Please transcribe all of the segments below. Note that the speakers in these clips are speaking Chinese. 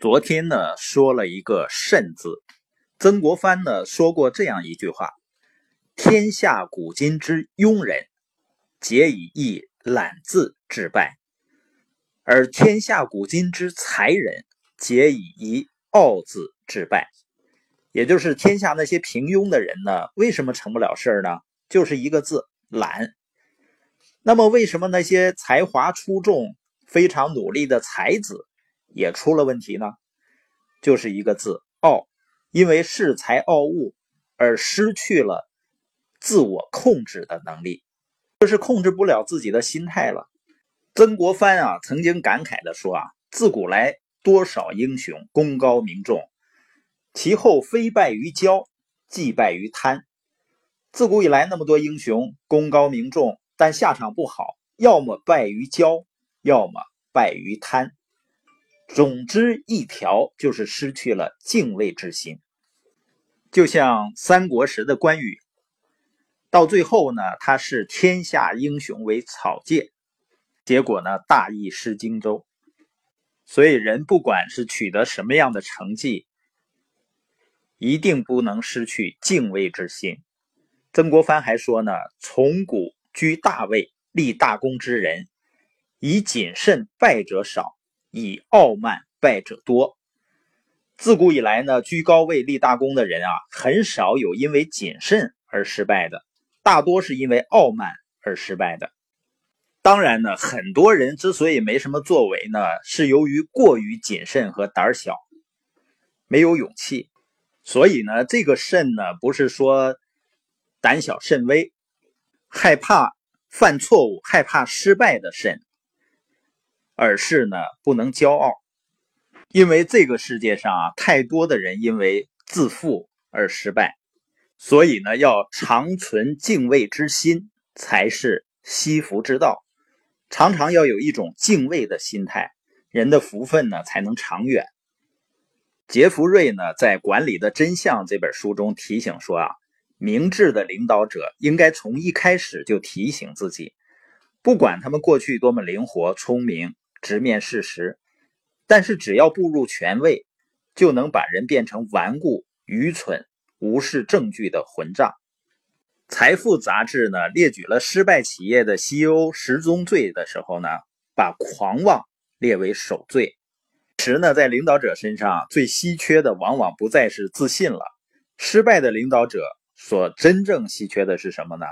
昨天呢，说了一个“慎”字。曾国藩呢说过这样一句话：“天下古今之庸人，皆以一懒字致败；而天下古今之才人，皆以一傲字致败。”也就是天下那些平庸的人呢，为什么成不了事儿呢？就是一个字“懒”。那么，为什么那些才华出众、非常努力的才子？也出了问题呢，就是一个字傲，因为恃才傲物而失去了自我控制的能力，就是控制不了自己的心态了。曾国藩啊，曾经感慨的说啊：“自古来多少英雄，功高名重，其后非败于骄，即败于贪。自古以来那么多英雄，功高名重，但下场不好，要么败于骄，要么败于贪。”总之一条就是失去了敬畏之心，就像三国时的关羽，到最后呢，他视天下英雄为草芥，结果呢，大意失荆州。所以人不管是取得什么样的成绩，一定不能失去敬畏之心。曾国藩还说呢：“从古居大位、立大功之人，以谨慎败者少。”以傲慢败者多。自古以来呢，居高位立大功的人啊，很少有因为谨慎而失败的，大多是因为傲慢而失败的。当然呢，很多人之所以没什么作为呢，是由于过于谨慎和胆小，没有勇气。所以呢，这个慎呢，不是说胆小慎微，害怕犯错误、害怕失败的慎。而是呢，不能骄傲，因为这个世界上啊，太多的人因为自负而失败，所以呢，要常存敬畏之心，才是惜福之道。常常要有一种敬畏的心态，人的福分呢才能长远。杰弗瑞呢，在《管理的真相》这本书中提醒说啊，明智的领导者应该从一开始就提醒自己，不管他们过去多么灵活聪明。直面事实，但是只要步入权位，就能把人变成顽固、愚蠢、无视证据的混账。财富杂志呢列举了失败企业的 CEO 十宗罪的时候呢，把狂妄列为首罪。其实呢，在领导者身上最稀缺的，往往不再是自信了。失败的领导者所真正稀缺的是什么呢？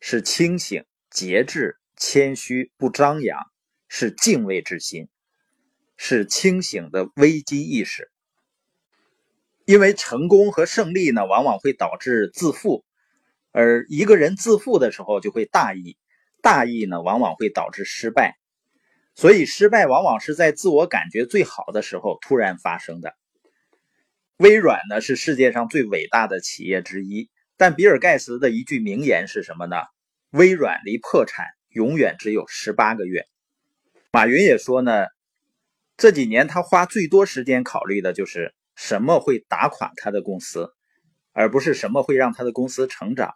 是清醒、节制、谦虚、不张扬。是敬畏之心，是清醒的危机意识。因为成功和胜利呢，往往会导致自负，而一个人自负的时候就会大意，大意呢，往往会导致失败。所以，失败往往是在自我感觉最好的时候突然发生的。微软呢，是世界上最伟大的企业之一，但比尔盖茨的一句名言是什么呢？微软离破产永远只有十八个月。马云也说呢，这几年他花最多时间考虑的就是什么会打垮他的公司，而不是什么会让他的公司成长。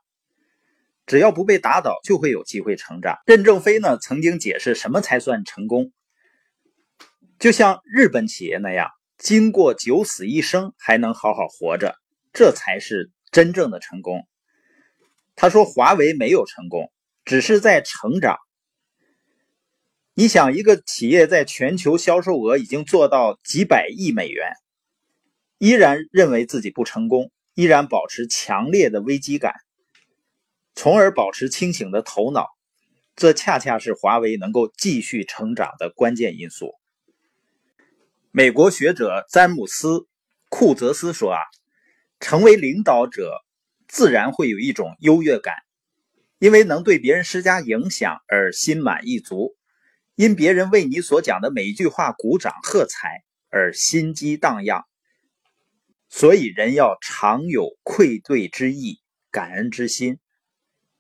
只要不被打倒，就会有机会成长。任正非呢曾经解释什么才算成功，就像日本企业那样，经过九死一生还能好好活着，这才是真正的成功。他说华为没有成功，只是在成长。你想，一个企业在全球销售额已经做到几百亿美元，依然认为自己不成功，依然保持强烈的危机感，从而保持清醒的头脑，这恰恰是华为能够继续成长的关键因素。美国学者詹姆斯·库泽斯说：“啊，成为领导者自然会有一种优越感，因为能对别人施加影响而心满意足。”因别人为你所讲的每一句话鼓掌喝彩而心机荡漾，所以人要常有愧对之意、感恩之心，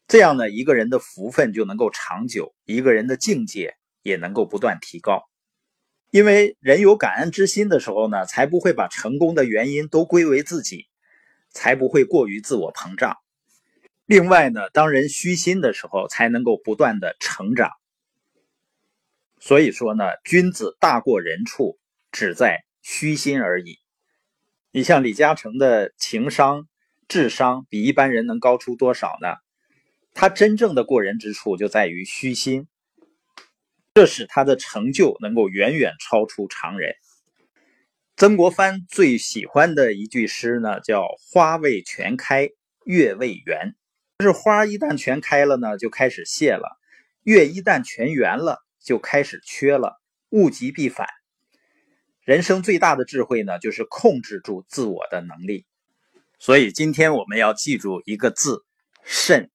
这样呢，一个人的福分就能够长久，一个人的境界也能够不断提高。因为人有感恩之心的时候呢，才不会把成功的原因都归为自己，才不会过于自我膨胀。另外呢，当人虚心的时候，才能够不断的成长。所以说呢，君子大过人处，只在虚心而已。你像李嘉诚的情商、智商比一般人能高出多少呢？他真正的过人之处就在于虚心，这使他的成就能够远远超出常人。曾国藩最喜欢的一句诗呢，叫“花未全开月未圆”，就是花一旦全开了呢，就开始谢了；月一旦全圆了，就开始缺了。物极必反。人生最大的智慧呢，就是控制住自我的能力。所以今天我们要记住一个字：慎。